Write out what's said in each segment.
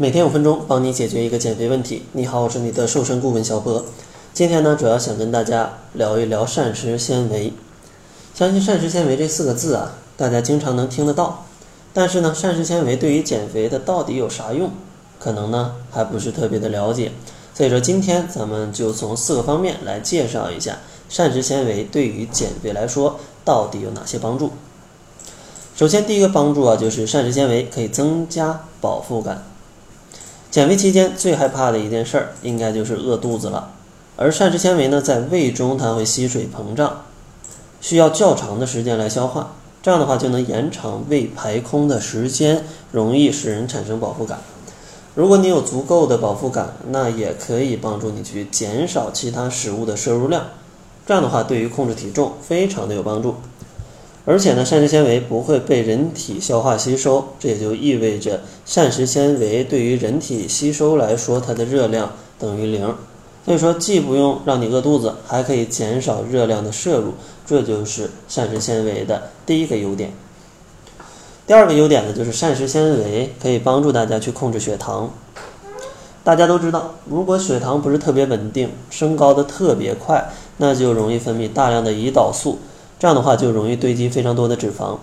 每天五分钟，帮你解决一个减肥问题。你好，我是你的瘦身顾问小博。今天呢，主要想跟大家聊一聊膳食纤维。相信膳食纤维这四个字啊，大家经常能听得到。但是呢，膳食纤维对于减肥的到底有啥用？可能呢还不是特别的了解。所以说，今天咱们就从四个方面来介绍一下膳食纤维对于减肥来说到底有哪些帮助。首先，第一个帮助啊，就是膳食纤维可以增加饱腹感。减肥期间最害怕的一件事儿，应该就是饿肚子了。而膳食纤维呢，在胃中它会吸水膨胀，需要较长的时间来消化，这样的话就能延长胃排空的时间，容易使人产生饱腹感。如果你有足够的饱腹感，那也可以帮助你去减少其他食物的摄入量，这样的话对于控制体重非常的有帮助。而且呢，膳食纤维不会被人体消化吸收，这也就意味着膳食纤维对于人体吸收来说，它的热量等于零。所以说，既不用让你饿肚子，还可以减少热量的摄入，这就是膳食纤维的第一个优点。第二个优点呢，就是膳食纤维可以帮助大家去控制血糖。大家都知道，如果血糖不是特别稳定，升高的特别快，那就容易分泌大量的胰岛素。这样的话就容易堆积非常多的脂肪，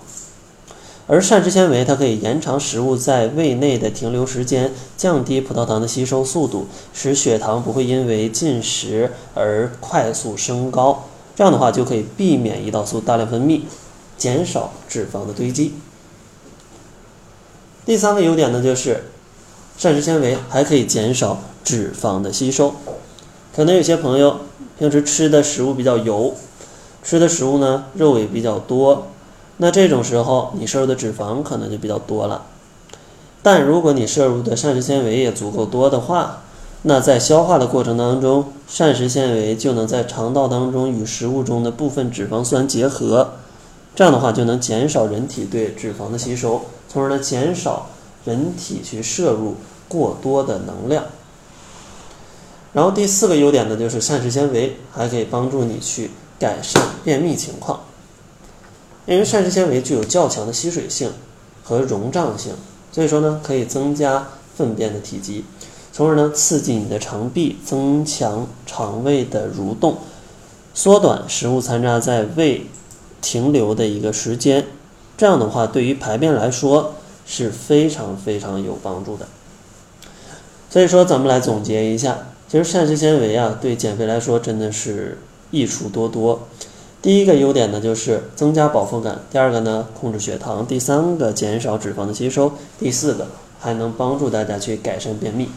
而膳食纤维它可以延长食物在胃内的停留时间，降低葡萄糖的吸收速度，使血糖不会因为进食而快速升高。这样的话就可以避免胰岛素大量分泌，减少脂肪的堆积。第三个优点呢，就是膳食纤维还可以减少脂肪的吸收。可能有些朋友平时吃的食物比较油。吃的食物呢，肉也比较多，那这种时候你摄入的脂肪可能就比较多了。但如果你摄入的膳食纤维也足够多的话，那在消化的过程当中，膳食纤维就能在肠道当中与食物中的部分脂肪酸结合，这样的话就能减少人体对脂肪的吸收，从而呢减少人体去摄入过多的能量。然后第四个优点呢，就是膳食纤维还可以帮助你去。改善便秘情况，因为膳食纤维具有较强的吸水性和溶胀性，所以说呢，可以增加粪便的体积，从而呢刺激你的肠壁，增强肠胃的蠕动，缩短食物残渣在胃停留的一个时间。这样的话，对于排便来说是非常非常有帮助的。所以说，咱们来总结一下，其实膳食纤维啊，对减肥来说真的是。益处多多，第一个优点呢就是增加饱腹感，第二个呢控制血糖，第三个减少脂肪的吸收，第四个还能帮助大家去改善便秘。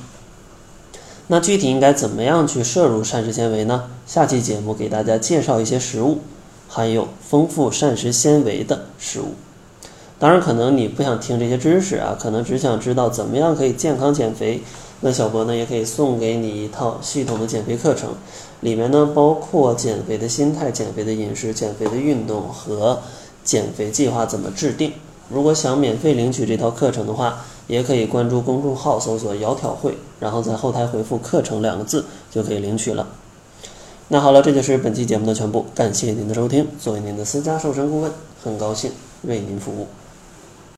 那具体应该怎么样去摄入膳食纤维呢？下期节目给大家介绍一些食物含有丰富膳食纤维的食物。当然，可能你不想听这些知识啊，可能只想知道怎么样可以健康减肥。那小博呢也可以送给你一套系统的减肥课程，里面呢包括减肥的心态、减肥的饮食、减肥的运动和减肥计划怎么制定。如果想免费领取这套课程的话，也可以关注公众号搜索“窈窕会”，然后在后台回复“课程”两个字就可以领取了。那好了，这就是本期节目的全部，感谢您的收听。作为您的私家瘦身顾问，很高兴为您服务。